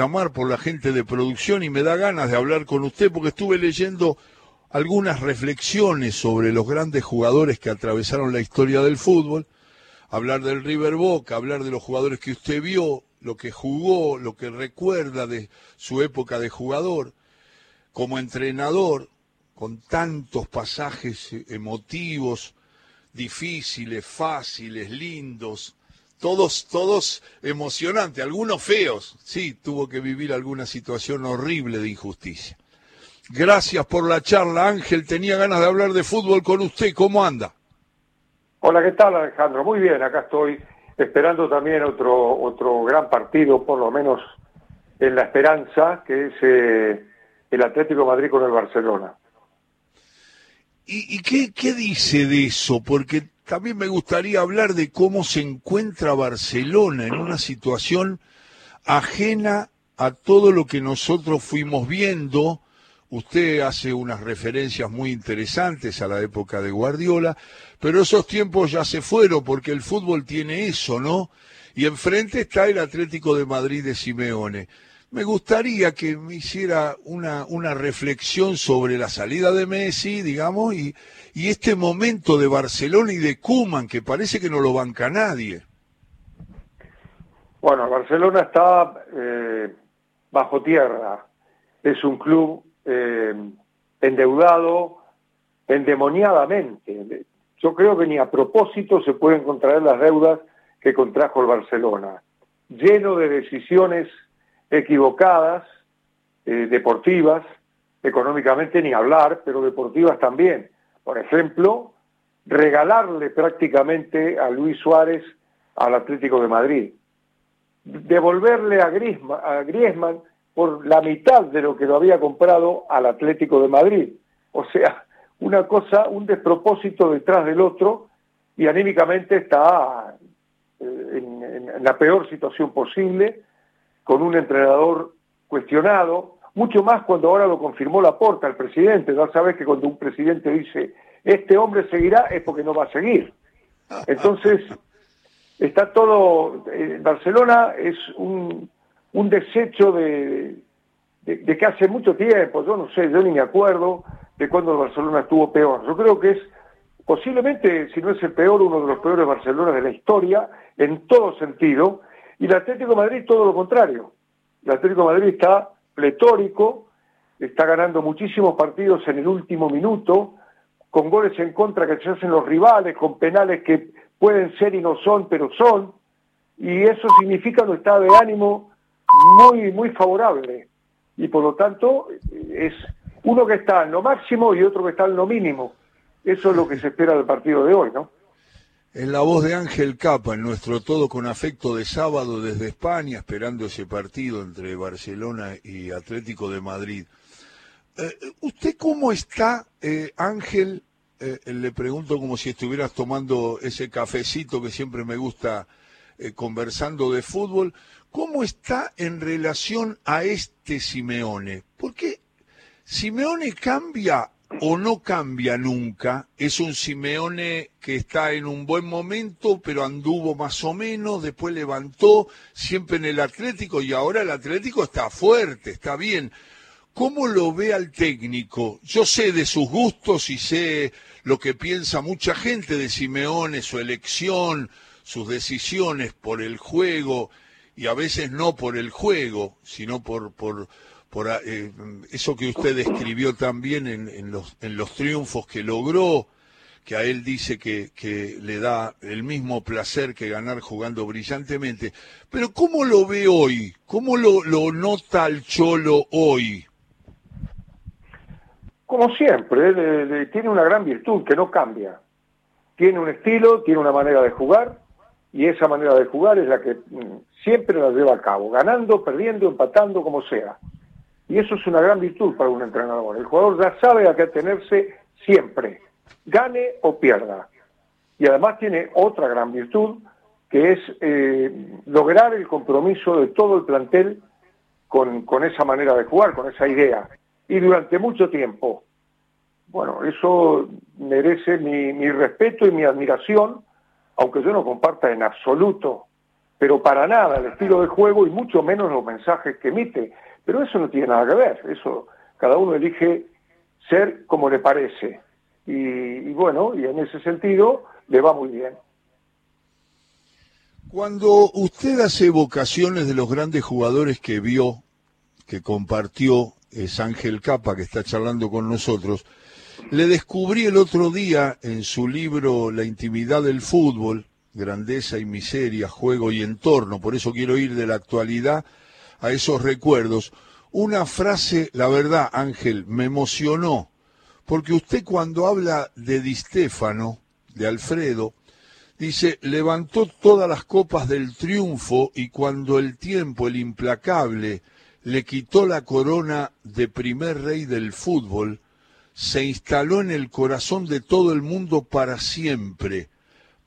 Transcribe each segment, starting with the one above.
llamar por la gente de producción y me da ganas de hablar con usted porque estuve leyendo algunas reflexiones sobre los grandes jugadores que atravesaron la historia del fútbol, hablar del River Boca, hablar de los jugadores que usted vio, lo que jugó, lo que recuerda de su época de jugador, como entrenador, con tantos pasajes emotivos, difíciles, fáciles, lindos, todos, todos emocionantes, algunos feos, sí, tuvo que vivir alguna situación horrible de injusticia. Gracias por la charla, Ángel, tenía ganas de hablar de fútbol con usted, ¿cómo anda? Hola, ¿qué tal Alejandro? Muy bien, acá estoy esperando también otro, otro gran partido, por lo menos en la esperanza, que es eh, el Atlético Madrid con el Barcelona. ¿Y, y qué, qué dice de eso? Porque también me gustaría hablar de cómo se encuentra Barcelona en una situación ajena a todo lo que nosotros fuimos viendo. Usted hace unas referencias muy interesantes a la época de Guardiola, pero esos tiempos ya se fueron porque el fútbol tiene eso, ¿no? Y enfrente está el Atlético de Madrid de Simeone. Me gustaría que me hiciera una, una reflexión sobre la salida de Messi, digamos, y, y este momento de Barcelona y de Kuman, que parece que no lo banca nadie. Bueno, Barcelona está eh, bajo tierra. Es un club eh, endeudado endemoniadamente. Yo creo que ni a propósito se pueden contraer las deudas que contrajo el Barcelona. Lleno de decisiones equivocadas, eh, deportivas, económicamente ni hablar, pero deportivas también. Por ejemplo, regalarle prácticamente a Luis Suárez al Atlético de Madrid. Devolverle a Griezmann, a Griezmann por la mitad de lo que lo había comprado al Atlético de Madrid. O sea, una cosa, un despropósito detrás del otro y anímicamente está eh, en, en la peor situación posible con un entrenador cuestionado, mucho más cuando ahora lo confirmó la porta el presidente. Ya sabes que cuando un presidente dice, este hombre seguirá, es porque no va a seguir. Entonces, está todo, eh, Barcelona es un, un desecho de, de, que hace mucho tiempo, yo no sé, yo ni me acuerdo de cuando Barcelona estuvo peor. Yo creo que es posiblemente, si no es el peor, uno de los peores Barcelona de la historia, en todo sentido, y el Atlético Madrid todo lo contrario. El Atlético Madrid está pletórico, está ganando muchísimos partidos en el último minuto, con goles en contra que se hacen los rivales, con penales que pueden ser y no son, pero son, y eso significa un estado de ánimo muy, muy favorable. Y por lo tanto, es uno que está en lo máximo y otro que está en lo mínimo. Eso es lo que se espera del partido de hoy, ¿no? En la voz de Ángel Capa, en nuestro todo con afecto de sábado desde España, esperando ese partido entre Barcelona y Atlético de Madrid. Eh, ¿Usted cómo está, eh, Ángel? Eh, le pregunto como si estuvieras tomando ese cafecito que siempre me gusta conversando de fútbol. ¿Cómo está en relación a este Simeone? Porque Simeone cambia o no cambia nunca. Es un Simeone que está en un buen momento, pero anduvo más o menos, después levantó, siempre en el Atlético, y ahora el Atlético está fuerte, está bien. ¿Cómo lo ve al técnico? Yo sé de sus gustos y sé lo que piensa mucha gente de Simeone, su elección, sus decisiones por el juego, y a veces no por el juego, sino por, por, por eh, eso que usted describió también en, los, en los triunfos que logró, que a él dice que, le da el mismo placer que ganar jugando brillantemente. Pero ¿cómo lo ve hoy? ¿Cómo lo, nota el Cholo hoy? Como siempre, tiene una gran virtud que no cambia. Tiene un estilo, tiene una manera de jugar, y esa manera de jugar es la que mm, siempre la lleva a cabo, ganando, perdiendo, empatando, como sea. Y eso es una gran virtud para un entrenador. El jugador ya sabe a qué atenerse siempre, gane o pierda. Y además tiene otra gran virtud, que es eh, lograr el compromiso de todo el plantel con, esa manera de jugar, con esa idea. Y durante mucho tiempo. Bueno, eso merece mi respeto y mi admiración, aunque yo no comparta en absoluto pero para nada el estilo de juego y mucho menos los mensajes que emite. Pero eso no tiene nada que ver, eso cada uno elige ser como le parece. Y, bueno, y en ese sentido le va muy bien. Cuando usted hace evocaciones de los grandes jugadores que vio, que compartió, es Ángel Capa, que está charlando con nosotros, le descubrí el otro día en su libro La intimidad del fútbol, grandeza y miseria, juego y entorno, por eso quiero ir de la actualidad a esos recuerdos, una frase, la verdad, Ángel, me emocionó, porque usted cuando habla de Di Stefano, de Alfredo, dice, levantó todas las copas del triunfo y cuando el tiempo, el implacable, le quitó la corona de primer rey del fútbol, se instaló en el corazón de todo el mundo para siempre,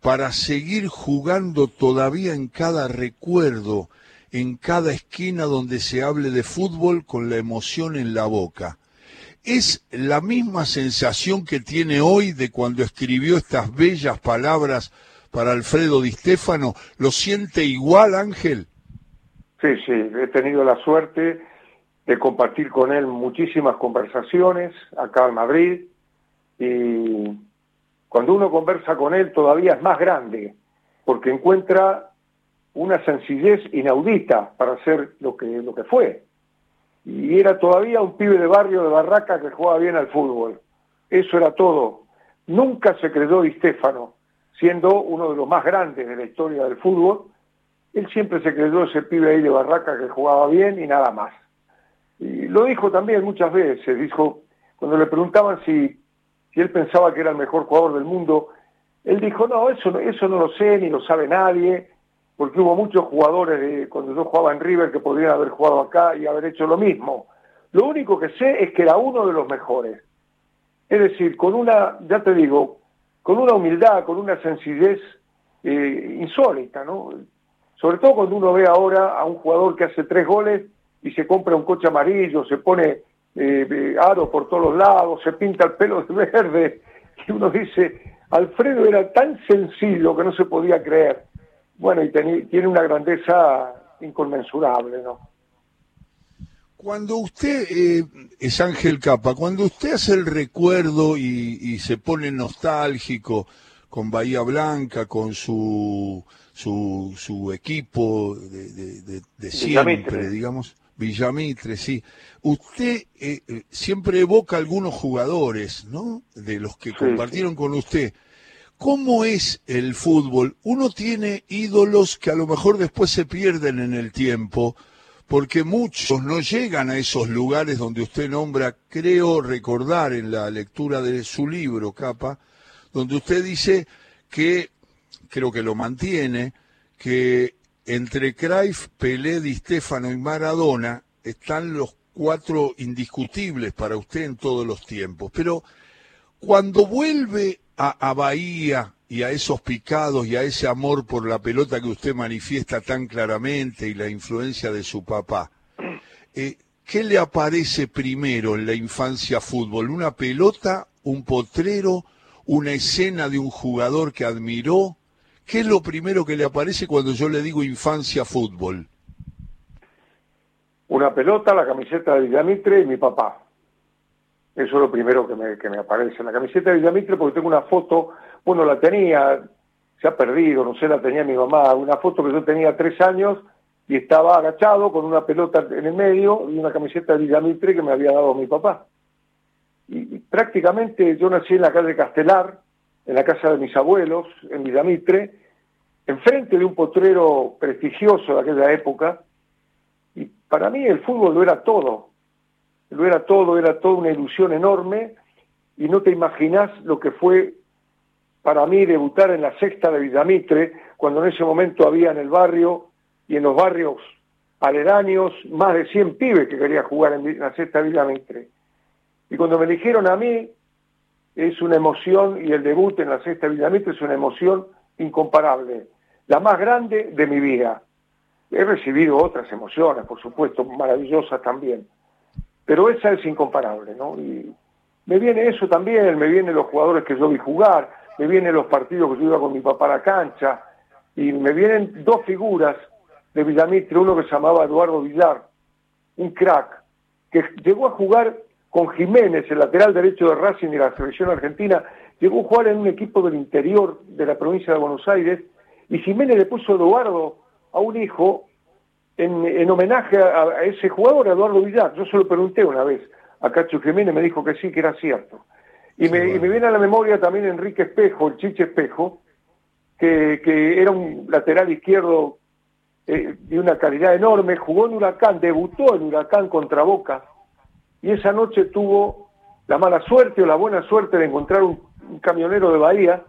para seguir jugando todavía en cada recuerdo, en cada esquina donde se hable de fútbol con la emoción en la boca. ¿Es la misma sensación que tiene hoy de cuando escribió estas bellas palabras para Alfredo Di Stefano? ¿Lo siente igual, Ángel? Sí, sí, he tenido la suerte de compartir con él muchísimas conversaciones acá en Madrid y cuando uno conversa con él todavía es más grande porque encuentra una sencillez inaudita para ser lo que, lo que fue. Y era todavía un pibe de barrio de Barraca que jugaba bien al fútbol. Eso era todo. Nunca se creyó Di siendo uno de los más grandes de la historia del fútbol. Él siempre se creyó ese pibe ahí de Barraca que jugaba bien y nada más. Y lo dijo también muchas veces, dijo, cuando le preguntaban si, si él pensaba que era el mejor jugador del mundo, él dijo, no, eso, eso no lo sé, ni lo sabe nadie, porque hubo muchos jugadores de, cuando yo jugaba en River que podrían haber jugado acá y haber hecho lo mismo. Lo único que sé es que era uno de los mejores. Es decir, con una, ya te digo, con una humildad, con una sencillez eh, insólita, ¿no? Sobre todo cuando uno ve ahora a un jugador que hace tres goles y se compra un coche amarillo, se pone eh, eh, aro por todos los lados, se pinta el pelo de verde, y uno dice, Alfredo era tan sencillo que no se podía creer. Bueno, y tiene una grandeza inconmensurable, ¿no? Cuando usted, eh, es Ángel Capa, cuando usted hace el recuerdo y, se pone nostálgico con Bahía Blanca, con su, su, su equipo de, de siempre, digamos, Villamitre, sí. Usted eh, eh, siempre evoca algunos jugadores, ¿no? De los que compartieron con usted. ¿Cómo es el fútbol? Uno tiene ídolos que a lo mejor después se pierden en el tiempo, porque muchos no llegan a esos lugares donde usted nombra, creo recordar en la lectura de su libro, Capa, donde usted dice que, creo que lo mantiene, que entre Cruyff, Pelé, Di Stefano y Maradona están los cuatro indiscutibles para usted en todos los tiempos. Pero cuando vuelve a, Bahía y a esos picados y a ese amor por la pelota que usted manifiesta tan claramente y la influencia de su papá, eh, ¿qué le aparece primero en la infancia fútbol? ¿Una pelota, un potrero, una escena de un jugador que admiró? ¿Qué es lo primero que le aparece cuando yo le digo infancia fútbol? Una pelota, la camiseta de Villamitre y mi papá. Eso es lo primero que me, que me aparece. La camiseta de Villamitre porque tengo una foto, bueno, la tenía, se ha perdido, no sé, la tenía mi mamá, una foto que yo tenía tres años y estaba agachado con una pelota en el medio y una camiseta de Villamitre que me había dado mi papá. y prácticamente yo nací en la calle Castelar, en la casa de mis abuelos, en Villamitre, enfrente de un potrero prestigioso de aquella época, y para mí el fútbol lo era todo, lo era todo, era toda una ilusión enorme, y no te imaginas lo que fue para mí debutar en la sexta de Villamitre, cuando en ese momento había en el barrio y en los barrios aledaños más de 100 pibes que querían jugar en la sexta de Villamitre. Y cuando me eligieron a mí, es una emoción, y el debut en la sexta Villamitre es una emoción incomparable, la más grande de mi vida. He recibido otras emociones, por supuesto, maravillosas también, pero esa es incomparable, ¿no? Y me viene eso también, me vienen los jugadores que yo vi jugar, me vienen los partidos que yo iba con mi papá a la cancha, y me vienen dos figuras de Villamitre, uno que se llamaba Eduardo Villar, un crack, que llegó a jugar con Jiménez, el lateral derecho de Racing y la selección argentina, llegó a jugar en un equipo del interior de la provincia de Buenos Aires, y Jiménez le puso Eduardo a un hijo en, homenaje a, ese jugador, Eduardo Villar. Yo se lo pregunté una vez a Cacho Jiménez, me dijo que sí, que era cierto. Y me, viene a la memoria también Enrique Espejo, el Chiche Espejo, que, era un lateral izquierdo eh, de una calidad enorme, jugó en Huracán, debutó en Huracán contra Boca, y esa noche tuvo la mala suerte o la buena suerte de encontrar un, camionero de Bahía,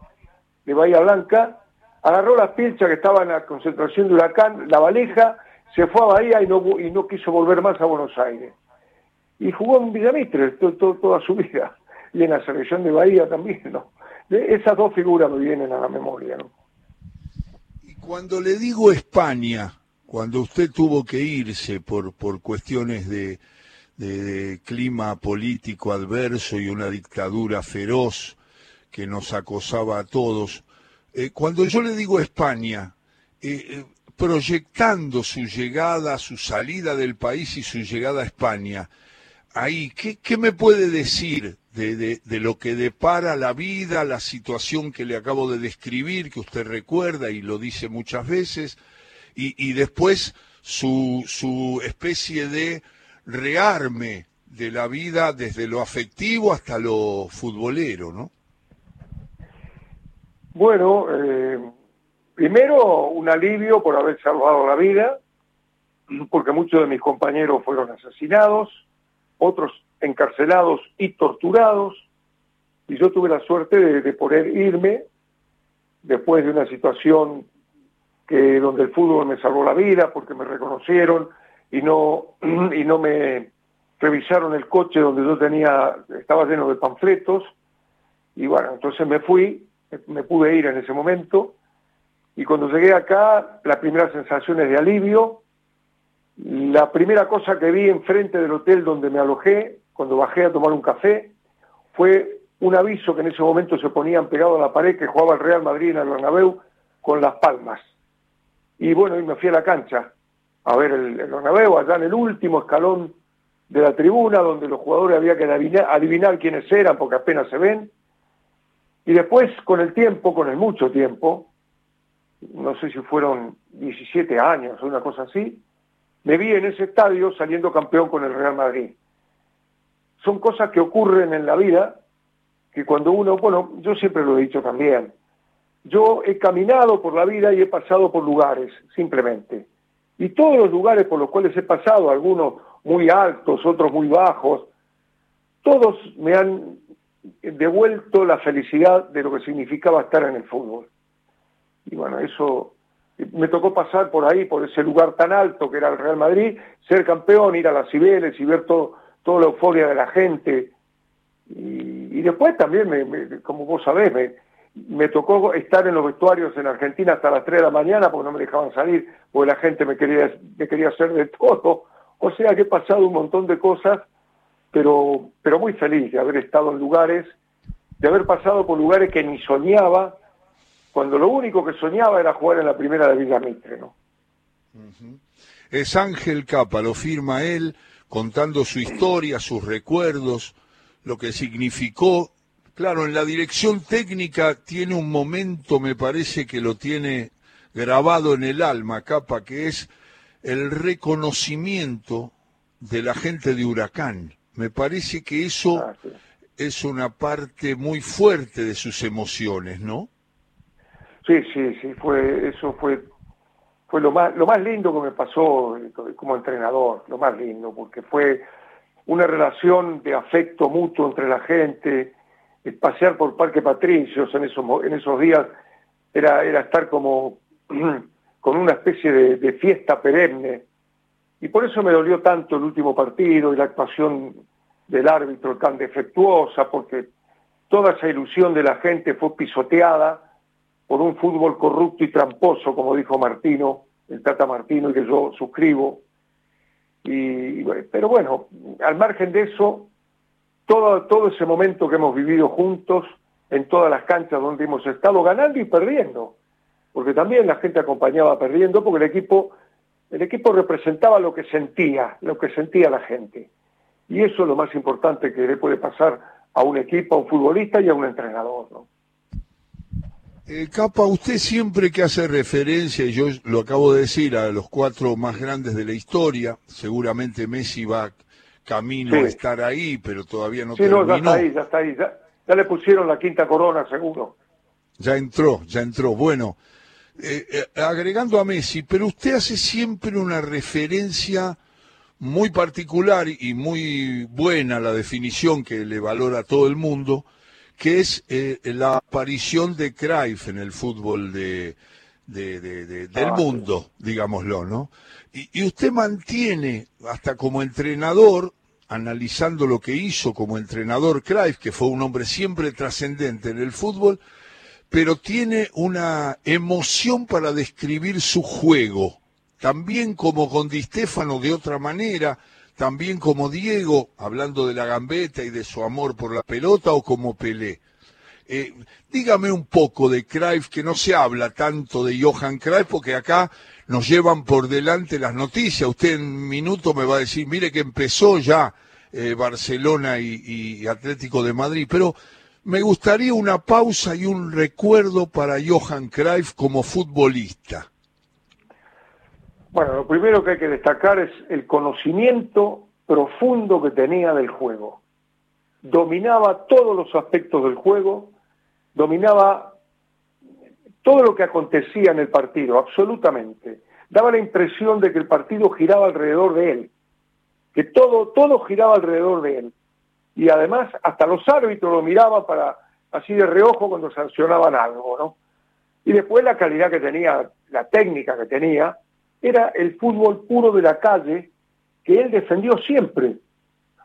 de Bahía Blanca, agarró la pilcha que estaba en la concentración de Huracán, la valija, se fue a Bahía y no, y no quiso volver más a Buenos Aires. Y jugó en Villamitre toda su vida, y en la selección de Bahía también, ¿no? esas dos figuras me vienen a la memoria. Y cuando le digo España, cuando usted tuvo que irse por, por cuestiones de, de clima político adverso y una dictadura feroz que nos acosaba a todos, eh, cuando yo le digo España, eh, eh, proyectando su llegada, su salida del país y su llegada a España, ahí, ¿qué, me puede decir de, lo que depara la vida, la situación que le acabo de describir, que usted recuerda y lo dice muchas veces, y, después su, su especie de rearme de la vida desde lo afectivo hasta lo futbolero, ¿no? Bueno, eh, primero un alivio por haber salvado la vida, porque muchos de mis compañeros fueron asesinados, otros encarcelados y torturados, y yo tuve la suerte de, poder irme después de una situación que donde el fútbol me salvó la vida porque me reconocieron y no y no me revisaron el coche donde yo tenía estaba lleno de panfletos y bueno entonces me fui me pude ir en ese momento y cuando llegué acá la primera sensación es de alivio la primera cosa que vi enfrente del hotel donde me alojé cuando bajé a tomar un café fue un aviso que en ese momento se ponían pegado a la pared que jugaba el Real Madrid en el Bernabéu con las palmas. Y bueno y me fui a la cancha a ver el, el Bernabéu allá en el último escalón de la tribuna donde los jugadores había que adivinar, quiénes eran porque apenas se ven. Y después con el tiempo con el mucho tiempo no sé si fueron 17 años o una cosa así me vi en ese estadio saliendo campeón con el Real Madrid. Son cosas que ocurren en la vida, que cuando uno, bueno, yo siempre lo he dicho también, yo he caminado por la vida y he pasado por lugares, simplemente. Y todos los lugares por los cuales he pasado, algunos muy altos, otros muy bajos, todos me han devuelto la felicidad de lo que significaba estar en el fútbol. Y bueno, eso me tocó pasar por ahí, por ese lugar tan alto que era el Real Madrid, ser campeón, ir a las Cibeles y ver todo, toda la euforia de la gente. Y, después también, me, como vos sabés, me, me tocó estar en los vestuarios en Argentina hasta las 3 de la mañana porque no me dejaban salir, porque la gente me quería, me quería hacer de todo. O sea que he pasado un montón de cosas, pero, pero muy feliz de haber estado en lugares, de haber pasado por lugares que ni soñaba, cuando lo único que soñaba era jugar en la primera de Villa Mitre, ¿no? Es Ángel Capa, lo firma él, contando su historia, sus recuerdos, lo que significó. Claro, en la dirección técnica tiene un momento, me parece que lo tiene grabado en el alma, Capa, que es el reconocimiento de la gente de Huracán. Me parece que eso ah, es una parte muy fuerte de sus emociones, ¿no? Sí, sí, sí, fue, eso fue, fue lo más, lo más lindo que me pasó como entrenador, lo más lindo, porque fue una relación de afecto mutuo entre la gente, pasear por Parque Patricios en esos, en esos días era, era estar como con una especie de, fiesta perenne. Y por eso me dolió tanto el último partido y la actuación del árbitro tan defectuosa, porque toda esa ilusión de la gente fue pisoteada por un fútbol corrupto y tramposo, como dijo Martino, el Tata Martino, y que yo suscribo. Y, pero bueno, al margen de eso, todo, todo ese momento que hemos vivido juntos, en todas las canchas donde hemos estado ganando y perdiendo, porque también la gente acompañaba perdiendo, porque el equipo El equipo representaba lo que sentía, lo que sentía la gente. Y eso es lo más importante que le puede pasar a un equipo, a un futbolista y a un entrenador. ¿no? Eh, Capa, usted siempre que hace referencia, y yo lo acabo de decir, a los cuatro más grandes de la historia, seguramente Messi va camino a estar ahí, pero todavía no sí, no, ya está ahí, ya está ahí. Ya, le pusieron la quinta corona, seguro. Ya entró, ya entró. Bueno, eh, eh, agregando a Messi, pero usted hace siempre una referencia muy particular y muy buena, la definición que le valora a todo el mundo, que es eh, la aparición de Cruyff en el fútbol de, del ah, mundo, digámoslo, ¿no? Y, usted mantiene, hasta como entrenador, analizando lo que hizo como entrenador Cruyff, que fue un hombre siempre trascendente en el fútbol, pero tiene una emoción para describir su juego, también como con Di Stefano de otra manera, también como Diego, hablando de la gambeta y de su amor por la pelota, o como Pelé. Eh, dígame un poco de Cruyff, que no se habla tanto de Johan Cruyff, porque acá nos llevan por delante las noticias. Usted en un minuto me va a decir, mire que empezó ya eh, Barcelona y, Atlético de Madrid, pero me gustaría una pausa y un recuerdo para Johan Cruyff como futbolista. Bueno, lo primero que hay que destacar es el conocimiento profundo que tenía del juego. Dominaba todos los aspectos del juego, dominaba todo lo que acontecía en el partido, absolutamente. Daba la impresión de que el partido giraba alrededor de él, que todo, todo giraba alrededor de él. Y además hasta los árbitros lo miraban para así de reojo cuando sancionaban algo, ¿no? Y después la calidad que tenía, la técnica que tenía, era el fútbol puro de la calle que él defendió siempre,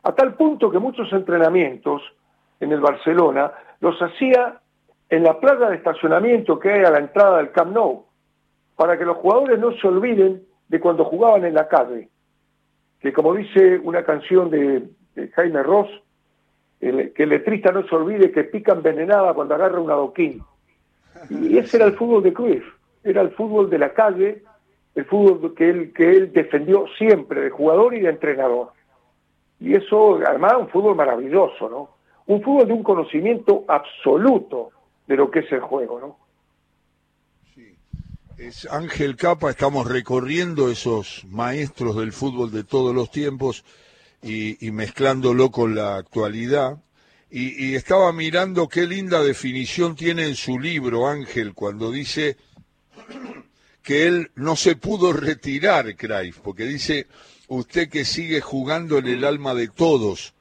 a tal punto que muchos entrenamientos en el Barcelona los hacía en la plaza de estacionamiento que hay a la entrada del Camp Nou, para que los jugadores no se olviden de cuando jugaban en la calle, que como dice una canción de, Jaime Ross, que el letrista no se olvide que pica envenenada cuando agarra un adoquín. Y ese era el fútbol de Cruyff, era el fútbol de la calle el fútbol que él, que él defendió siempre, de jugador y de entrenador. Y eso, además, un fútbol maravilloso, ¿no? Un fútbol de un conocimiento absoluto de lo que es el juego, ¿no? Sí. Es Ángel Capa, estamos recorriendo esos maestros del fútbol de todos los tiempos y, mezclándolo con la actualidad. Y, y estaba mirando qué linda definición tiene en su libro, Ángel, cuando dice que él no se pudo retirar, Cruyff, porque dice usted que sigue jugando en el alma de todos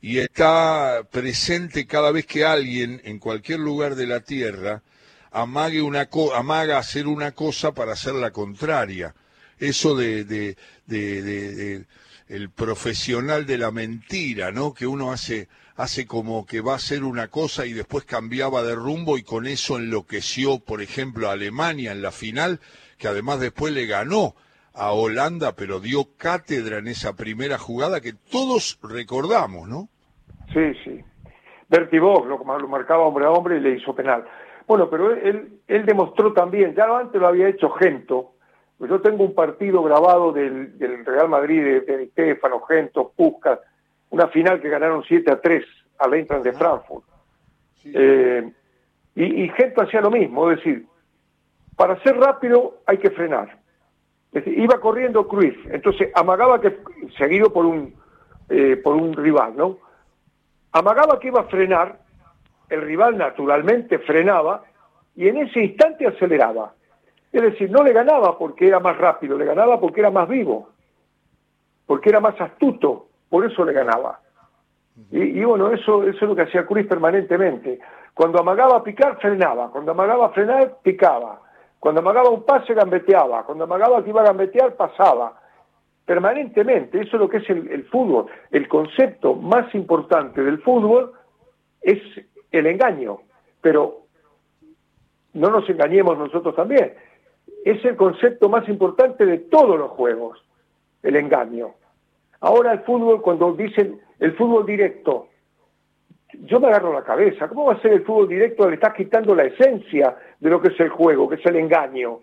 y está presente cada vez que alguien en cualquier lugar de la tierra amague una amaga hacer una cosa para hacer la contraria. Eso de, de, de, el profesional de la mentira, ¿no? Que uno hace hace como que va a hacer una cosa y después cambiaba de rumbo y con eso enloqueció, por ejemplo, a Alemania en la final que además después le ganó a Holanda, pero dio cátedra en esa primera jugada que todos recordamos, ¿no? Sí, sí. Berti Bock lo, marcaba hombre a hombre y le hizo penal. Bueno, pero él, él demostró también, ya antes lo había hecho Gento, pues yo tengo un partido grabado del, Real Madrid de, de Gento, Puskas, una final que ganaron 7 a 3 al Eintracht de Frankfurt. Eh, y, y Gento hacía lo mismo, es decir, para ser rápido hay que frenar. iba corriendo Cruz, entonces amagaba que, seguido por un, eh, por un rival, ¿no? Amagaba que iba a frenar, el rival naturalmente frenaba y en ese instante aceleraba. Es decir, no le ganaba porque era más rápido, le ganaba porque era más vivo, porque era más astuto, por eso le ganaba. Y, bueno, eso, eso es lo que hacía Cruz permanentemente. Cuando amagaba picar, frenaba. Cuando amagaba frenar, picaba. Cuando amagaba un pase, gambeteaba. Cuando amagaba que iba a gambetear, pasaba. Permanentemente. Eso es lo que es el, fútbol. El concepto más importante del fútbol es el engaño. Pero no nos engañemos nosotros también. Es el concepto más importante de todos los juegos, el engaño. Ahora el fútbol, cuando dicen el fútbol directo, yo me agarro la cabeza. ¿Cómo va a ser el fútbol directo? Le estás quitando la esencia de lo que es el juego, que es el engaño.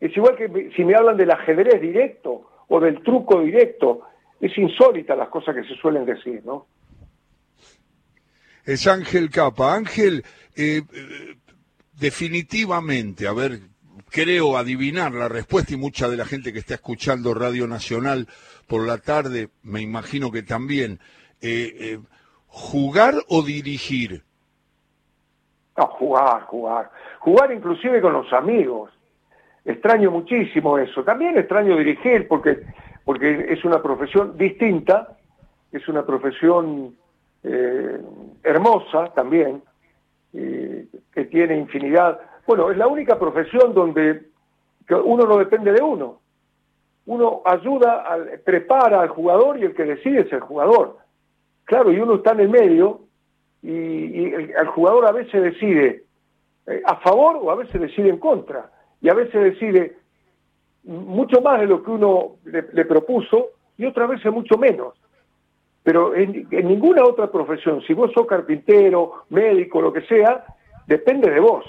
Es igual que si me hablan del ajedrez directo o del truco directo, es insólita las cosas que se suelen decir, ¿no? Es Ángel Capa. Ángel, eh, eh, definitivamente, a ver, creo adivinar la respuesta y mucha de la gente que está escuchando Radio Nacional por la tarde, me imagino que también, eh, ¿jugar o dirigir? No, jugar, jugar. Jugar inclusive con los amigos. Extraño muchísimo eso. También extraño dirigir porque, porque es una profesión distinta, es una profesión eh, hermosa también, eh, que tiene infinidad. Bueno, es la única profesión donde uno no depende de uno. Uno ayuda, al, prepara al jugador y el que decide es el jugador. Claro, y uno está en el medio y, el, jugador a veces decide eh, a favor o a veces decide en contra. Y a veces decide mucho más de lo que uno le, propuso y otras veces mucho menos. Pero en, ninguna otra profesión, si vos sos carpintero, médico, lo que sea, depende de vos.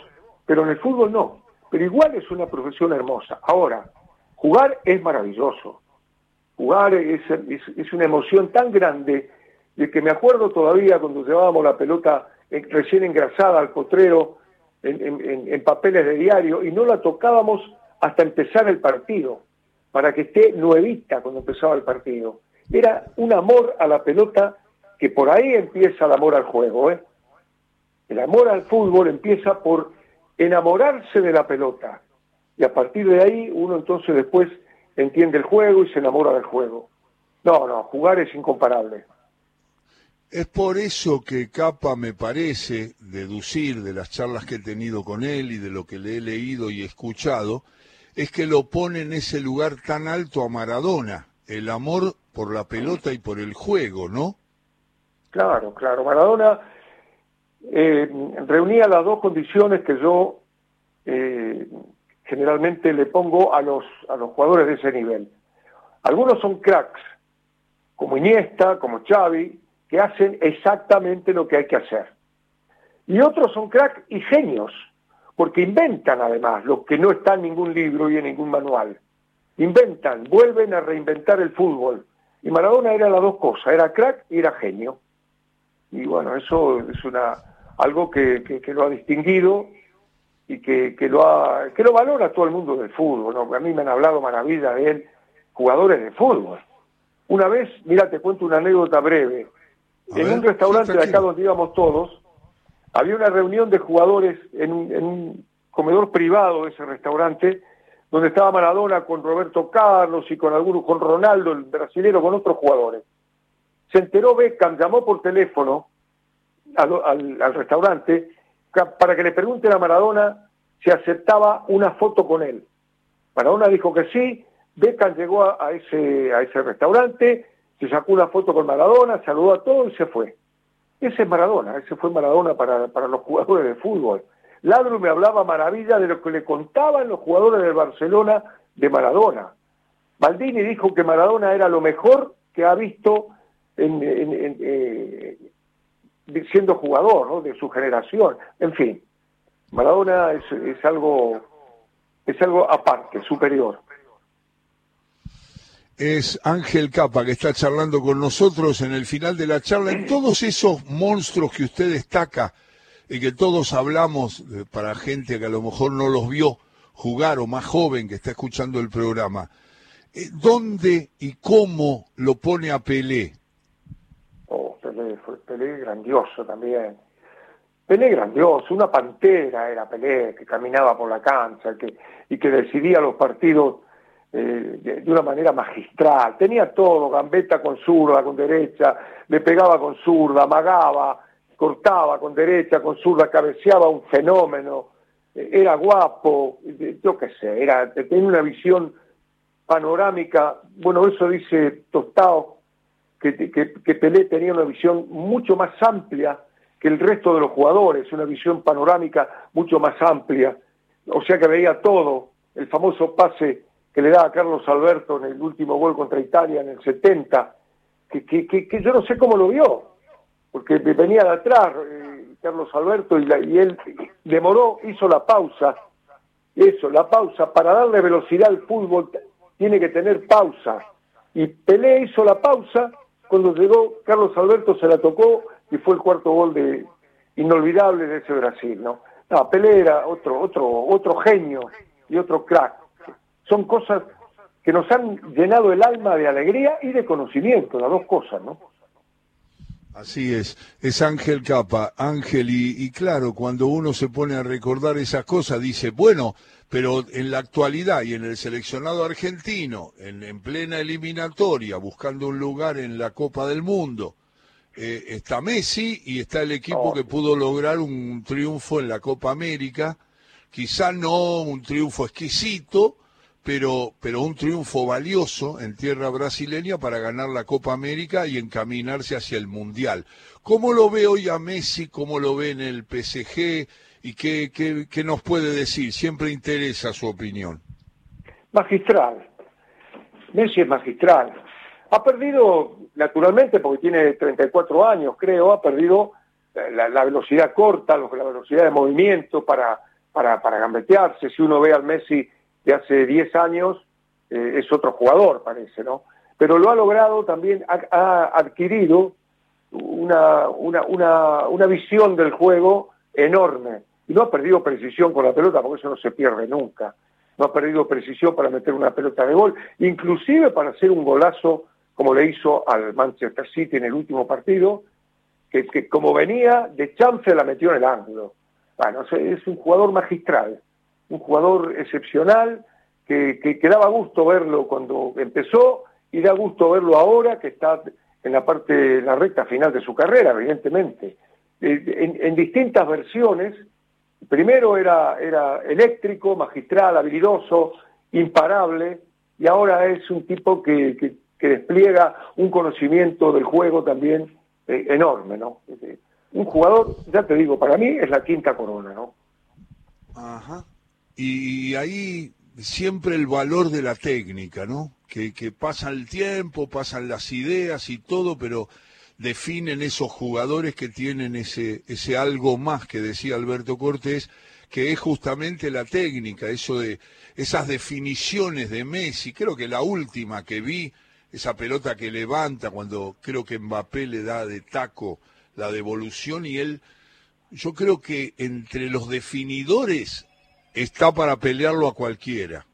Pero en el fútbol no. Pero igual es una profesión hermosa. Ahora, jugar es maravilloso. Jugar es, es una emoción tan grande de que me acuerdo todavía cuando llevábamos la pelota recién engrasada al potrero en, papeles de diario y no la tocábamos hasta empezar el partido, para que esté nuevita cuando empezaba el partido. Era un amor a la pelota que por ahí empieza el amor al juego. ¿eh? El amor al fútbol empieza por enamorarse de la pelota. Y a partir de ahí uno entonces después entiende el juego y se enamora del juego. No, no, jugar es incomparable. Es por eso que Capa me parece deducir de las charlas que he tenido con él y de lo que le he leído y escuchado, es que lo pone en ese lugar tan alto a Maradona, el amor por la pelota y por el juego, ¿no? Claro, claro. Maradona eh, reunía las dos condiciones que yo eh, generalmente le pongo a los, a los jugadores de ese nivel. Algunos son cracks, como Iniesta, como Xavi, que hacen exactamente lo que hay que hacer. Y otros son crack y genios, porque inventan además lo que no está en ningún libro y en ningún manual. Inventan, vuelven a reinventar el fútbol. Y Maradona era las dos cosas, era crack y era genio. Y bueno, eso es una algo que, que, lo ha distinguido y que, que, lo ha, que lo valora todo el mundo del fútbol. ¿no? A mí me han hablado maravillas de él, jugadores de fútbol. Una vez, mira, te cuento una anécdota breve en un restaurante de acá donde íbamos todos, había una reunión de jugadores en un, comedor privado de ese restaurante, donde estaba Maradona con Roberto Carlos y con algunos, con Ronaldo, el brasilero, con otros jugadores. Se enteró Beckham, llamó por teléfono al, restaurante para que le pregunten a Maradona si aceptaba una foto con él. Maradona dijo que sí, Beckham llegó a, ese, restaurante, se sacó una foto con Maradona, saludó a todos y se fue. Ese es Maradona, ese fue Maradona para, los jugadores de fútbol. Ladro me hablaba maravilla de lo que le contaban los jugadores del Barcelona de Maradona. Maldini dijo que Maradona era lo mejor que ha visto en, eh, siendo jugador de su generación. En fin, Maradona es, algo es algo aparte, superior es Ángel Capa, que está charlando con nosotros en el final de la charla. En todos esos monstruos que usted destaca y que todos hablamos para gente que a lo mejor no los vio jugar o más joven que está escuchando el programa, eh, ¿dónde y cómo lo pone a Pelé? Pelé, fue grandioso también. Pelé grandioso, una pantera era Pelé, que caminaba por la cancha que, y que decidía los partidos eh, de, una manera magistral. Tenía todo, gambeta con zurda, con derecha, le pegaba con zurda, amagaba, cortaba con derecha, con zurda, cabeceaba un fenómeno, eh, era guapo, yo qué sé, era, tenía una visión panorámica, bueno, eso dice Tostao, que, que, que Pelé tenía una visión mucho más amplia que el resto de los jugadores, una visión panorámica mucho más amplia, o sea que veía todo, el famoso pase que le da a Carlos Alberto en el último gol contra Italia en el 70, que, que, que, yo no sé cómo lo vio, porque venía de atrás eh, Carlos Alberto y, y, él demoró, hizo la pausa eso, la pausa, para darle velocidad al fútbol tiene que tener pausa. Y Pelé hizo la pausa, cuando llegó Carlos Alberto se la tocó y fue el cuarto gol de inolvidable de ese Brasil, ¿no? No, Pelé era otro, otro, otro genio y otro crack. Son cosas que nos han llenado el alma de alegría y de conocimiento, las dos cosas, ¿no? Así es, es Ángel Capa, Ángel, y, claro, cuando uno se pone a recordar esas cosas, dice, bueno, pero en la actualidad y en el seleccionado argentino, en, plena eliminatoria, buscando un lugar en la Copa del Mundo, eh, está Messi y está el equipo oh. que pudo lograr un triunfo en la Copa América, quizá no un triunfo exquisito, pero, pero un triunfo valioso en tierra brasileña para ganar la Copa América y encaminarse hacia el Mundial. ¿Cómo lo ve hoy a Messi? ¿Cómo lo ve en el PSG? ¿Y qué, qué, nos puede decir? Siempre interesa su opinión. Magistral. Messi es magistral. Ha perdido, naturalmente, porque tiene 34 años, creo, ha perdido la, velocidad corta, la velocidad de movimiento para, para, para gambetearse. Si uno ve al Messi de hace 10 años eh, es otro jugador, parece, ¿no? Pero lo ha logrado también, ha, adquirido una, una, una, una, visión del juego enorme. Y no ha perdido precisión con la pelota, porque eso no se pierde nunca. No ha perdido precisión para meter una pelota de gol, inclusive para hacer un golazo como le hizo al Manchester City en el último partido, que, que como venía de chance la metió en el ángulo. Bueno, es un jugador magistral un jugador excepcional que, que, daba gusto verlo cuando empezó y da gusto verlo ahora que está en la parte, en la recta final de su carrera, evidentemente. Eh, en, distintas versiones, primero era, era eléctrico, magistral, habilidoso, imparable, y ahora es un tipo que, que, despliega un conocimiento del juego también eh, enorme, ¿no? Un jugador, ya te digo, para mí es la quinta corona, ¿no? Ajá. Y ahí siempre el valor de la técnica, ¿no? Que, pasa el tiempo, pasan las ideas y todo, pero definen esos jugadores que tienen ese, ese algo más que decía Alberto Cortés, que es justamente la técnica, eso de esas definiciones de Messi, creo que la última que vi, esa pelota que levanta cuando creo que Mbappé le da de taco la devolución y él, yo creo que entre los definidores está para pelearlo a cualquiera,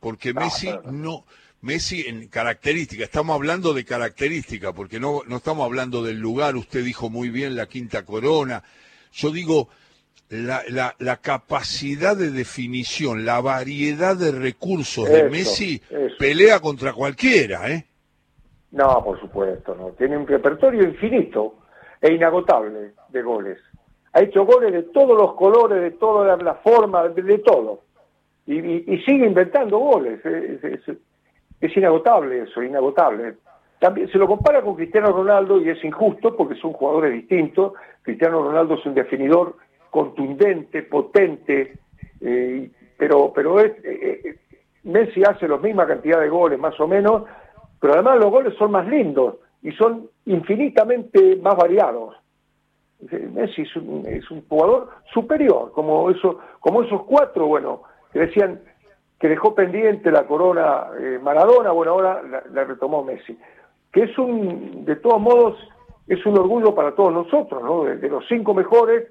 porque Messi no, Messi en característica, estamos hablando de característica, porque no, no estamos hablando del lugar, usted dijo muy bien la quinta corona, yo digo la, la, la capacidad de definición, la variedad de recursos de Messi pelea contra cualquiera, ¿eh? No, por supuesto, no. Tiene un repertorio infinito e inagotable de goles ha hecho goles de todos los colores, de todas las formas, de, todo. Y, sigue inventando goles. Es, inagotable eso, inagotable. También se lo compara con Cristiano Ronaldo y es injusto porque son jugadores distintos. Cristiano Ronaldo es un definidor contundente, potente, eh, pero, pero es, eh, eh, Messi hace la misma cantidad de goles más o menos, pero además los goles son más lindos y son infinitamente más variados. Messi es un, jugador superior, como, eso, como esos cuatro, bueno, que decían que dejó pendiente la corona eh, Maradona, bueno, ahora la, retomó Messi. Que es un, de todos modos, es un orgullo para todos nosotros, ¿no? De, los cinco mejores,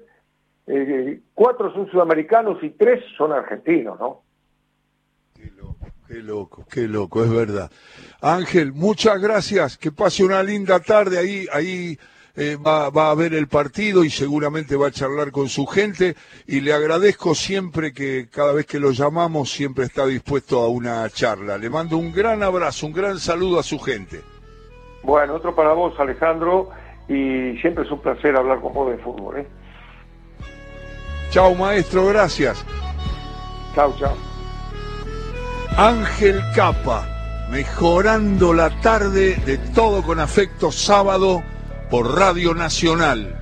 eh, cuatro son sudamericanos y tres son argentinos, ¿no? Qué loco, qué loco, qué loco, es verdad. Ángel, muchas gracias, que pase una linda tarde ahí, ahí eh, va, a ver el partido y seguramente va a charlar con su gente y le agradezco siempre que cada vez que lo llamamos siempre está dispuesto a una charla. Le mando un gran abrazo, un gran saludo a su gente. Bueno, otro para vos Alejandro y siempre es un placer hablar con vos de fútbol. ¿eh? Chao maestro, gracias. Chao, chao. Ángel Capa, mejorando la tarde de todo con afecto sábado por Radio Nacional